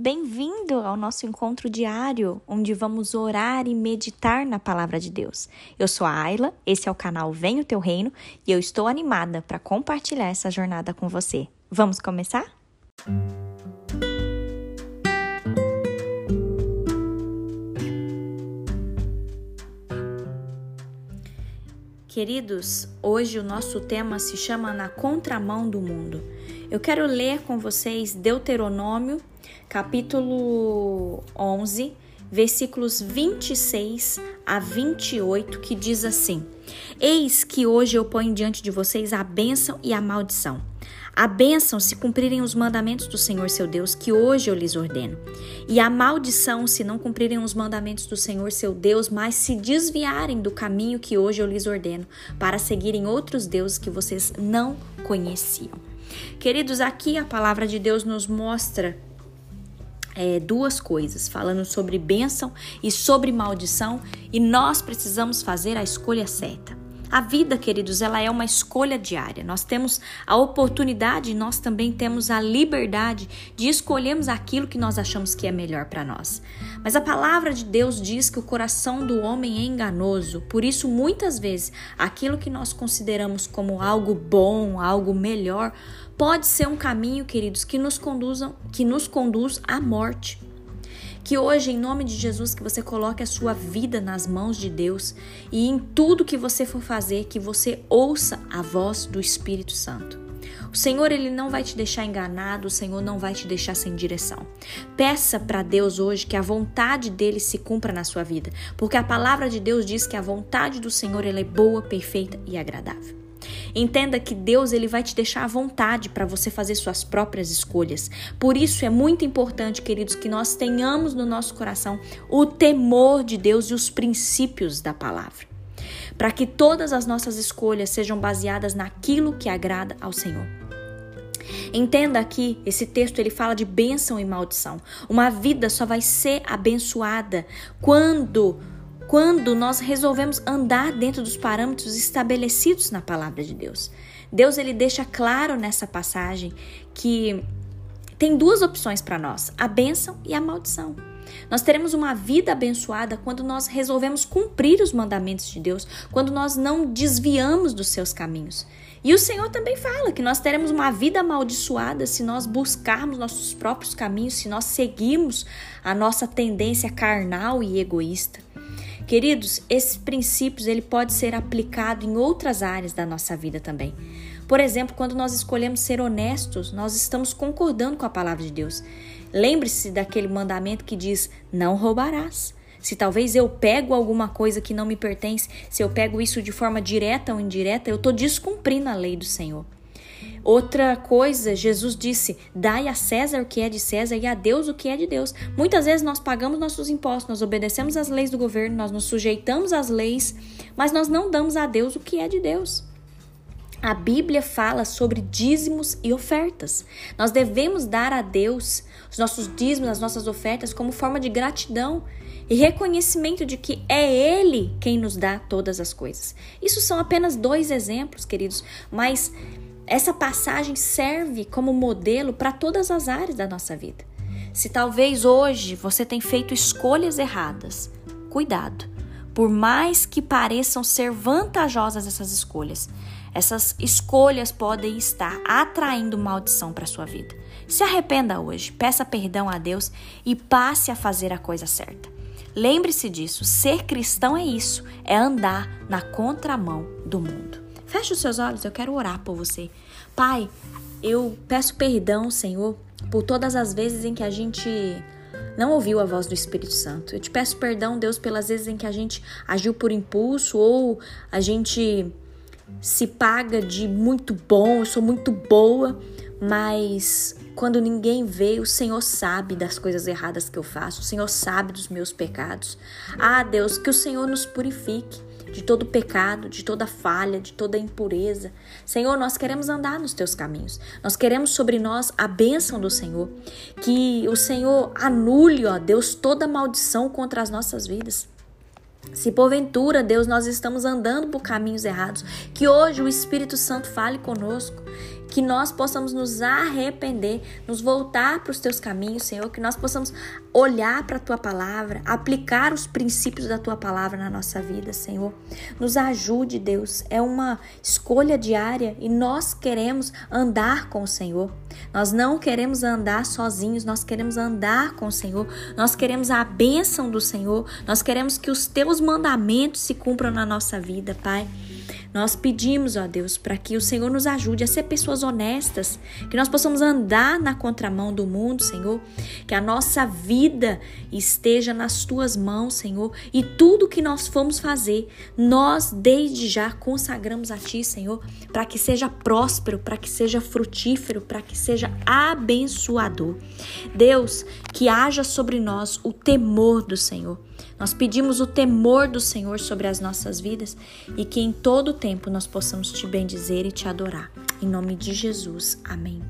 Bem-vindo ao nosso encontro diário, onde vamos orar e meditar na palavra de Deus. Eu sou a Ayla, esse é o canal Vem o Teu Reino e eu estou animada para compartilhar essa jornada com você. Vamos começar? Queridos, hoje o nosso tema se chama Na Contramão do Mundo. Eu quero ler com vocês Deuteronômio capítulo 11, versículos 26 a 28, que diz assim: Eis que hoje eu ponho diante de vocês a bênção e a maldição. A bênção se cumprirem os mandamentos do Senhor seu Deus, que hoje eu lhes ordeno. E a maldição se não cumprirem os mandamentos do Senhor seu Deus, mas se desviarem do caminho que hoje eu lhes ordeno, para seguirem outros deuses que vocês não conheciam. Queridos, aqui a palavra de Deus nos mostra é, duas coisas, falando sobre bênção e sobre maldição, e nós precisamos fazer a escolha certa. A vida, queridos, ela é uma escolha diária. Nós temos a oportunidade, nós também temos a liberdade de escolhermos aquilo que nós achamos que é melhor para nós. Mas a palavra de Deus diz que o coração do homem é enganoso, por isso muitas vezes aquilo que nós consideramos como algo bom, algo melhor, pode ser um caminho, queridos, que nos conduzam, que nos conduz à morte. Que hoje, em nome de Jesus, que você coloque a sua vida nas mãos de Deus e em tudo que você for fazer, que você ouça a voz do Espírito Santo. O Senhor ele não vai te deixar enganado, o Senhor não vai te deixar sem direção. Peça para Deus hoje que a vontade dele se cumpra na sua vida, porque a palavra de Deus diz que a vontade do Senhor ela é boa, perfeita e agradável. Entenda que Deus ele vai te deixar à vontade para você fazer suas próprias escolhas. Por isso é muito importante, queridos, que nós tenhamos no nosso coração o temor de Deus e os princípios da palavra. Para que todas as nossas escolhas sejam baseadas naquilo que agrada ao Senhor. Entenda aqui, esse texto ele fala de bênção e maldição. Uma vida só vai ser abençoada quando quando nós resolvemos andar dentro dos parâmetros estabelecidos na palavra de Deus. Deus ele deixa claro nessa passagem que tem duas opções para nós: a bênção e a maldição. Nós teremos uma vida abençoada quando nós resolvemos cumprir os mandamentos de Deus, quando nós não desviamos dos seus caminhos. E o Senhor também fala que nós teremos uma vida amaldiçoada se nós buscarmos nossos próprios caminhos, se nós seguirmos a nossa tendência carnal e egoísta. Queridos, esses princípios ele pode ser aplicado em outras áreas da nossa vida também. Por exemplo, quando nós escolhemos ser honestos, nós estamos concordando com a palavra de Deus. Lembre-se daquele mandamento que diz: não roubarás. Se talvez eu pego alguma coisa que não me pertence, se eu pego isso de forma direta ou indireta, eu estou descumprindo a lei do Senhor. Outra coisa, Jesus disse: dai a César o que é de César e a Deus o que é de Deus. Muitas vezes nós pagamos nossos impostos, nós obedecemos às leis do governo, nós nos sujeitamos às leis, mas nós não damos a Deus o que é de Deus. A Bíblia fala sobre dízimos e ofertas. Nós devemos dar a Deus os nossos dízimos, as nossas ofertas, como forma de gratidão e reconhecimento de que é Ele quem nos dá todas as coisas. Isso são apenas dois exemplos, queridos, mas essa passagem serve como modelo para todas as áreas da nossa vida. Se talvez hoje você tenha feito escolhas erradas, cuidado. Por mais que pareçam ser vantajosas essas escolhas, essas escolhas podem estar atraindo maldição para sua vida. Se arrependa hoje, peça perdão a Deus e passe a fazer a coisa certa. Lembre-se disso, ser cristão é isso, é andar na contramão do mundo. Feche os seus olhos, eu quero orar por você. Pai, eu peço perdão, Senhor, por todas as vezes em que a gente não ouviu a voz do Espírito Santo. Eu te peço perdão, Deus, pelas vezes em que a gente agiu por impulso ou a gente se paga de muito bom, eu sou muito boa, mas quando ninguém vê, o Senhor sabe das coisas erradas que eu faço, o Senhor sabe dos meus pecados. Ah, Deus, que o Senhor nos purifique de todo pecado, de toda falha, de toda impureza. Senhor, nós queremos andar nos teus caminhos. Nós queremos sobre nós a bênção do Senhor. Que o Senhor anule, ó Deus, toda maldição contra as nossas vidas. Se porventura, Deus, nós estamos andando por caminhos errados, que hoje o Espírito Santo fale conosco, que nós possamos nos arrepender, nos voltar para os teus caminhos, Senhor, que nós possamos olhar para a tua palavra, aplicar os princípios da tua palavra na nossa vida, Senhor. Nos ajude, Deus. É uma escolha diária e nós queremos andar com o Senhor. Nós não queremos andar sozinhos, nós queremos andar com o Senhor. Nós queremos a bênção do Senhor. Nós queremos que os teus mandamentos se cumpram na nossa vida, Pai. Nós pedimos, ó Deus, para que o Senhor nos ajude a ser pessoas honestas, que nós possamos andar na contramão do mundo, Senhor, que a nossa vida esteja nas tuas mãos, Senhor, e tudo que nós formos fazer, nós desde já consagramos a ti, Senhor, para que seja próspero, para que seja frutífero, para que seja abençoador. Deus, que haja sobre nós o temor do Senhor nós pedimos o temor do Senhor sobre as nossas vidas e que em todo tempo nós possamos te bendizer e te adorar. Em nome de Jesus. Amém.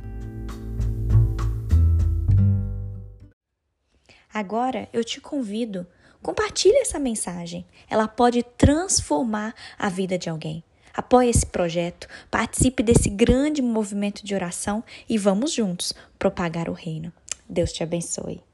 Agora eu te convido, compartilhe essa mensagem. Ela pode transformar a vida de alguém. Apoie esse projeto, participe desse grande movimento de oração e vamos juntos propagar o reino. Deus te abençoe.